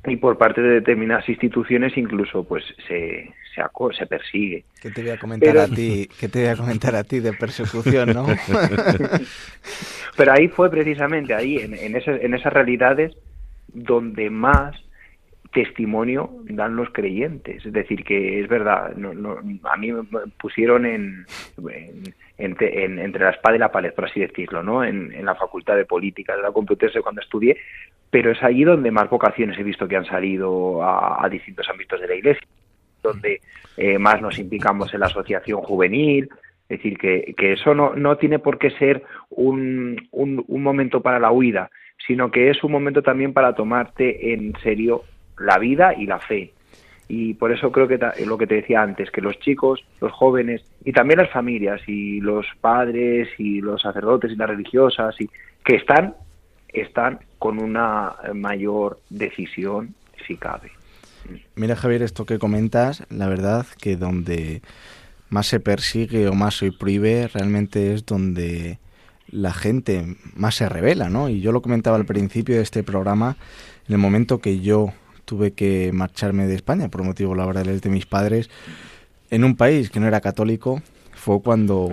y por parte de determinadas instituciones incluso pues se se, se persigue. ¿Qué te voy a comentar a ti? ¿Qué te voy a comentar a ti de persecución, no? Pero ahí fue precisamente ahí en, en, en esas realidades donde más testimonio dan los creyentes. Es decir, que es verdad, a mí me pusieron en, entre la espada y la pared, por así decirlo, ¿no? En, la Facultad de Política de la Complutense cuando estudié, pero es allí donde más vocaciones he visto que han salido a, distintos ámbitos de la Iglesia, donde eh, más nos implicamos en la asociación juvenil, es decir, que, eso no, no tiene por qué ser un, un momento para la huida, sino que es un momento también para tomarte en serio la vida y la fe. Y por eso creo que lo que te decía antes, que los chicos, los jóvenes y también las familias y los padres y los sacerdotes y las religiosas y que están están con una mayor decisión si cabe. Mira Javier, esto que comentas, la verdad que donde más se persigue o más se prohíbe realmente es donde la gente más se revela, ¿no? Y yo lo comentaba al principio de este programa, en el momento que yo tuve que marcharme de España por motivos laborales de mis padres en un país que no era católico. Fue cuando,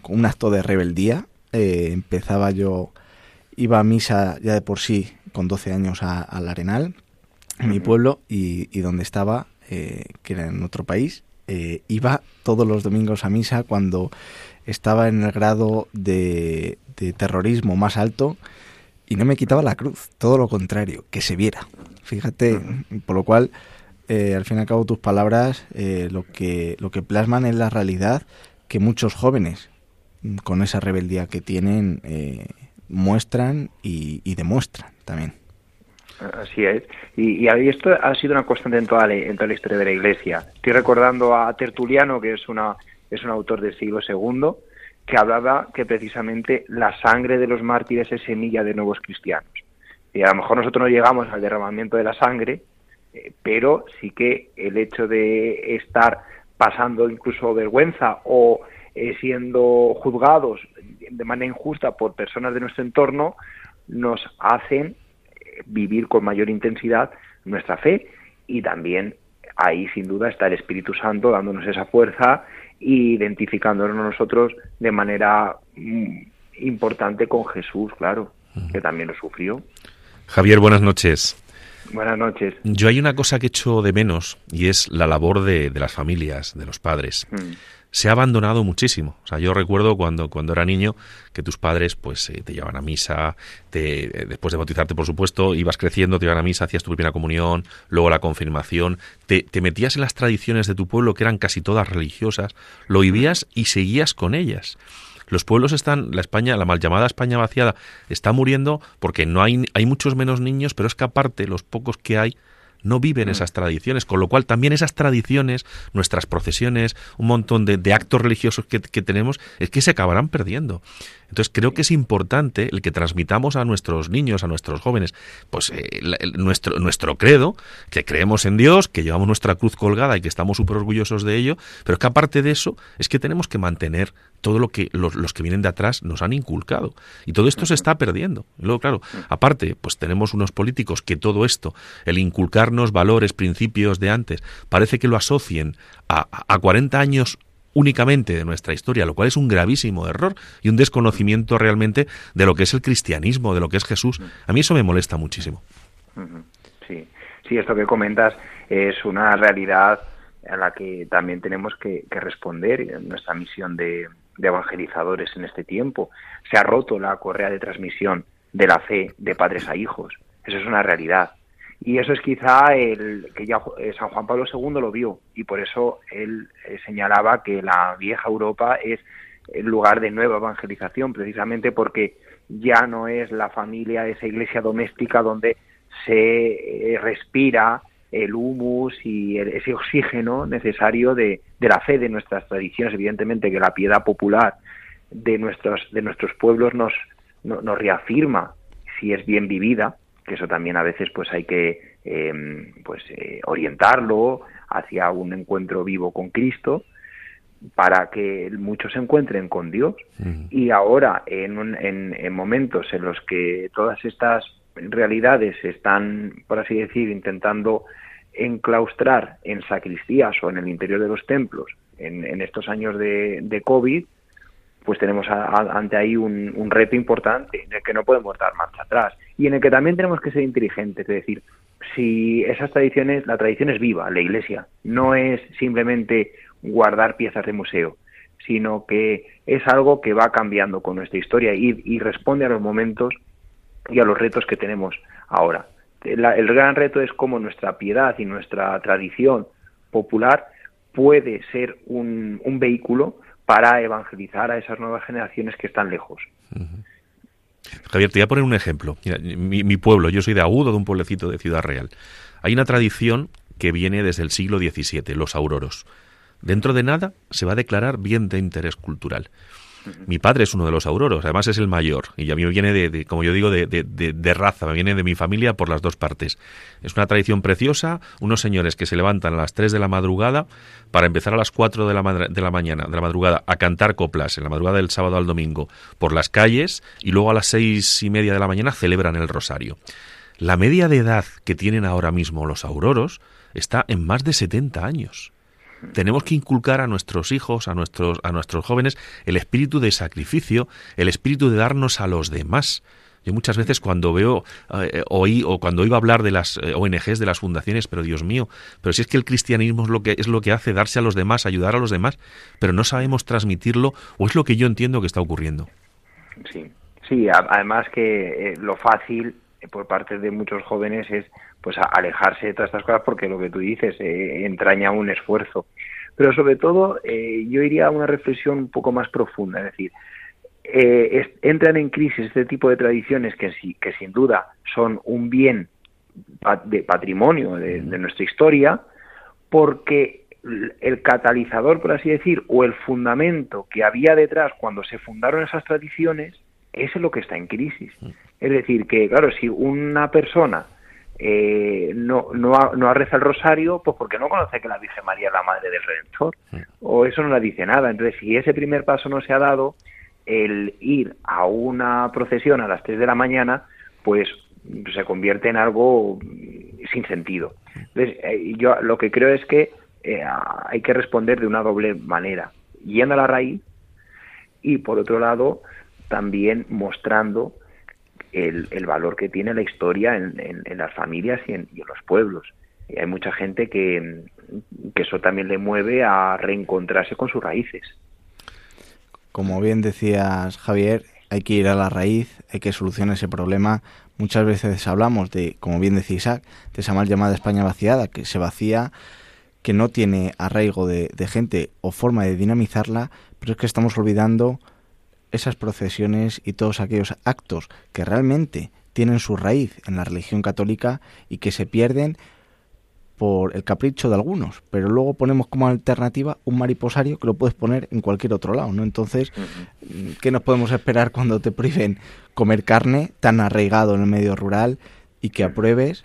con un acto de rebeldía, eh, empezaba yo, iba a misa ya de por sí con 12 años al Arenal, en mi pueblo, y, donde estaba, eh, que era en otro país, eh, iba todos los domingos a misa cuando estaba en el grado de, de terrorismo más alto y no me quitaba la cruz, todo lo contrario, que se viera. Fíjate, por lo cual, eh, al fin y al cabo, tus palabras eh, lo, que, lo que plasman es la realidad que muchos jóvenes, mm, con esa rebeldía que tienen, eh, muestran y, demuestran también. Así es. Y, y, esto ha sido una constante en toda, la, en toda la historia de la Iglesia. Estoy recordando a Tertuliano, que es, una, es un autor del siglo II, que hablaba que precisamente la sangre de los mártires es semilla de nuevos cristianos. Y a lo mejor nosotros no llegamos al derramamiento de la sangre, eh, pero sí que el hecho de estar pasando incluso vergüenza o eh, siendo juzgados de manera injusta por personas de nuestro entorno nos hacen eh, vivir con mayor intensidad nuestra fe y también ahí sin duda está el Espíritu Santo dándonos esa fuerza e identificándonos nosotros de manera mm, importante con Jesús, claro, que también lo sufrió. Javier, buenas noches. Buenas noches. Yo hay una cosa que echo de menos y es la labor de, las familias, de los padres. Mm. Se ha abandonado muchísimo. O sea, yo recuerdo cuando, cuando era niño que tus padres pues eh, te llevaban a misa, te, eh, después de bautizarte, por supuesto, ibas creciendo, te iban a misa, hacías tu primera comunión, luego la confirmación, te, te metías en las tradiciones de tu pueblo que eran casi todas religiosas, lo vivías y seguías con ellas. Los pueblos están, la España, la mal llamada España vaciada, está muriendo porque no hay, hay muchos menos niños, pero es que aparte los pocos que hay no viven mm. esas tradiciones, con lo cual también esas tradiciones, nuestras procesiones, un montón de, actos religiosos que, que, tenemos, es que se acabarán perdiendo. Entonces creo que es importante el que transmitamos a nuestros niños, a nuestros jóvenes, pues eh, nuestro, nuestro credo, que creemos en Dios, que llevamos nuestra cruz colgada y que estamos súper orgullosos de ello, pero que aparte de eso es que tenemos que mantener todo lo que los, los, que vienen de atrás nos han inculcado. Y todo esto se está perdiendo. Y luego, claro, aparte, pues tenemos unos políticos que todo esto, el inculcarnos valores, principios de antes, parece que lo asocien a, a 40 años únicamente de nuestra historia, lo cual es un gravísimo error y un desconocimiento realmente de lo que es el cristianismo, de lo que es Jesús. A mí eso me molesta muchísimo. Sí, sí, esto que comentas es una realidad a la que también tenemos que, responder en nuestra misión de, de evangelizadores en este tiempo. Se ha roto la correa de transmisión de la fe de padres a hijos. Eso es una realidad. Y eso es quizá el que ya eh, San Juan Pablo II lo vio y por eso él eh, señalaba que la vieja Europa es el lugar de nueva evangelización, precisamente porque ya no es la familia, esa iglesia doméstica donde se eh, respira el humus y ese oxígeno necesario de, de, la fe de nuestras tradiciones. Evidentemente que la piedad popular de nuestros, de nuestros pueblos nos, nos reafirma si es bien vivida, que eso también a veces pues hay que em, pues eh, orientarlo hacia un encuentro vivo con Cristo para que muchos se encuentren con Dios y ahora en, en, momentos en los que todas estas realidades están, por así decir, intentando enclaustrar en sacristías o en el interior de los templos en, en estos años de, de COVID, pues tenemos ante ahí un, reto importante en el que no podemos dar marcha atrás y en el que también tenemos que ser inteligentes, es decir, si esas tradiciones, la tradición es viva, la iglesia, no es simplemente guardar piezas de museo, sino que es algo que va cambiando con nuestra historia y, responde a los momentos y a los retos que tenemos ahora. El gran reto es cómo nuestra piedad y nuestra tradición popular puede ser un, un vehículo para evangelizar a esas nuevas generaciones que están lejos. Javier, te voy a poner un ejemplo. mi, pueblo, yo soy de Agudo, de un pueblecito de Ciudad Real. Hay una tradición que viene desde el siglo XVII, los auroros. Dentro de nada se va a declarar bien de interés cultural. Mi padre es uno de los auroros, además es el mayor, y a mí me viene de, como yo digo, de, de, raza, me viene de mi familia por las dos partes. Es una tradición preciosa, unos señores que se levantan a las 3 de la madrugada para empezar a las 4 de la, de la mañana, de la madrugada, a cantar coplas, en la madrugada del sábado al domingo, por las calles, y luego a las seis y media de la mañana celebran el rosario. La media de edad que tienen ahora mismo los auroros está en más de 70 años tenemos que inculcar a nuestros hijos, a nuestros, a nuestros jóvenes, el espíritu de sacrificio, el espíritu de darnos a los demás. Yo muchas veces cuando veo, eh, oí o cuando iba a hablar de las eh, ONGs, de las fundaciones, pero Dios mío, pero si es que el cristianismo es lo que es lo que hace darse a los demás, ayudar a los demás, pero no sabemos transmitirlo o es lo que yo entiendo que está ocurriendo. Sí, sí, además que eh, lo fácil por parte de muchos jóvenes es pues alejarse de todas estas cosas porque lo que tú dices eh, entraña un esfuerzo. Pero sobre todo eh, yo iría a una reflexión un poco más profunda, es decir, eh, entran en crisis este tipo de tradiciones que, sí, que sin duda son un bien de patrimonio de, nuestra historia, porque el catalizador, por así decir, o el fundamento que había detrás cuando se fundaron esas tradiciones, es lo que está en crisis. Mm. Es decir, que, claro, si una persona eh, no, no, ha, no reza el rosario, pues porque no conoce que la Virgen María es la madre del Redentor, o eso no la dice nada. Entonces, si ese primer paso no se ha dado, el ir a una procesión a las 3 de la mañana, pues se convierte en algo sin sentido. Entonces, eh, yo lo que creo es que eh, hay que responder de una doble manera, yendo a la raíz y por otro lado también mostrando el, valor que tiene la historia en, las familias y en, los pueblos. Y hay mucha gente que, eso también le mueve a reencontrarse con sus raíces. Como bien decías, Javier, hay que ir a la raíz, hay que solucionar ese problema. Muchas veces hablamos de, como bien decía Isaac, de esa mal llamada España vaciada, que se vacía, que no tiene arraigo de gente o forma de dinamizarla, pero es que estamos olvidando esas procesiones y todos aquellos actos que realmente tienen su raíz en la religión católica y que se pierden por el capricho de algunos, pero luego ponemos como alternativa un mariposario que lo puedes poner en cualquier otro lado, ¿no? Entonces, ¿qué nos podemos esperar cuando te priven comer carne tan arraigado en el medio rural y que apruebes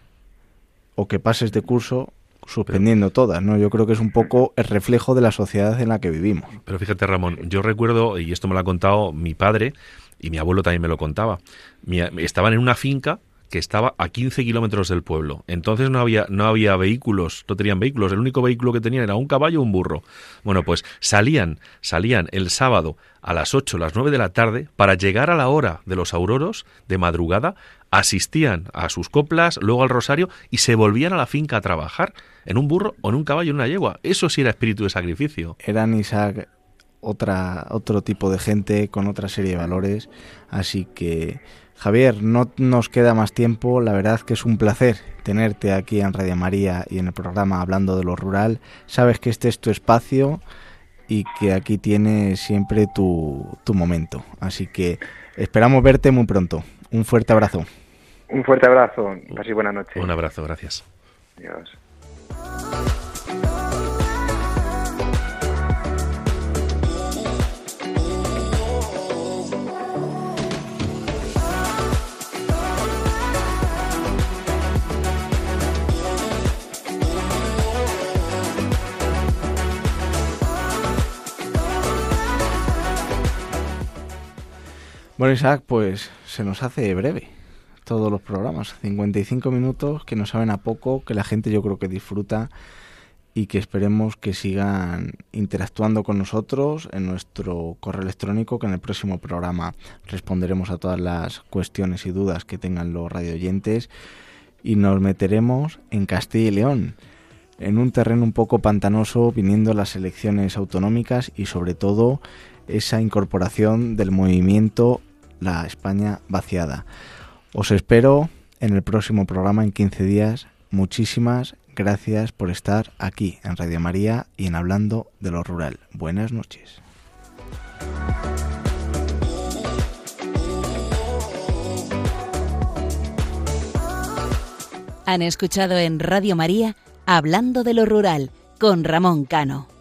o que pases de curso suspendiendo todas, ¿no? Yo creo que es un poco el reflejo de la sociedad en la que vivimos. Pero fíjate, Ramón, yo recuerdo, y esto me lo ha contado mi padre, y mi abuelo también me lo contaba, estaban en una finca que estaba a 15 kilómetros del pueblo. Entonces no había, no había vehículos, no tenían vehículos. El único vehículo que tenían era un caballo o un burro. Bueno, pues salían, salían el sábado a las 8, las 9 de la tarde para llegar a la hora de los auroros de madrugada, asistían a sus coplas, luego al rosario y se volvían a la finca a trabajar en un burro o en un caballo, en una yegua. Eso sí era espíritu de sacrificio. Eran Isaac otra, otro tipo de gente con otra serie de valores, así que Javier, no nos queda más tiempo. La verdad que es un placer tenerte aquí en Radio María y en el programa hablando de lo rural. Sabes que este es tu espacio y que aquí tienes siempre tu, tu momento. Así que esperamos verte muy pronto. Un fuerte abrazo. Un fuerte abrazo. Así buena noche. Un abrazo, gracias. Adiós. Bueno, Isaac, pues se nos hace breve todos los programas. 55 minutos que nos saben a poco, que la gente yo creo que disfruta y que esperemos que sigan interactuando con nosotros en nuestro correo electrónico, que en el próximo programa responderemos a todas las cuestiones y dudas que tengan los radioyentes y nos meteremos en Castilla y León, en un terreno un poco pantanoso, viniendo las elecciones autonómicas y sobre todo esa incorporación del movimiento La España vaciada. Os espero en el próximo programa en 15 días. Muchísimas gracias por estar aquí en Radio María y en Hablando de lo Rural. Buenas noches. Han escuchado en Radio María Hablando de lo Rural con Ramón Cano.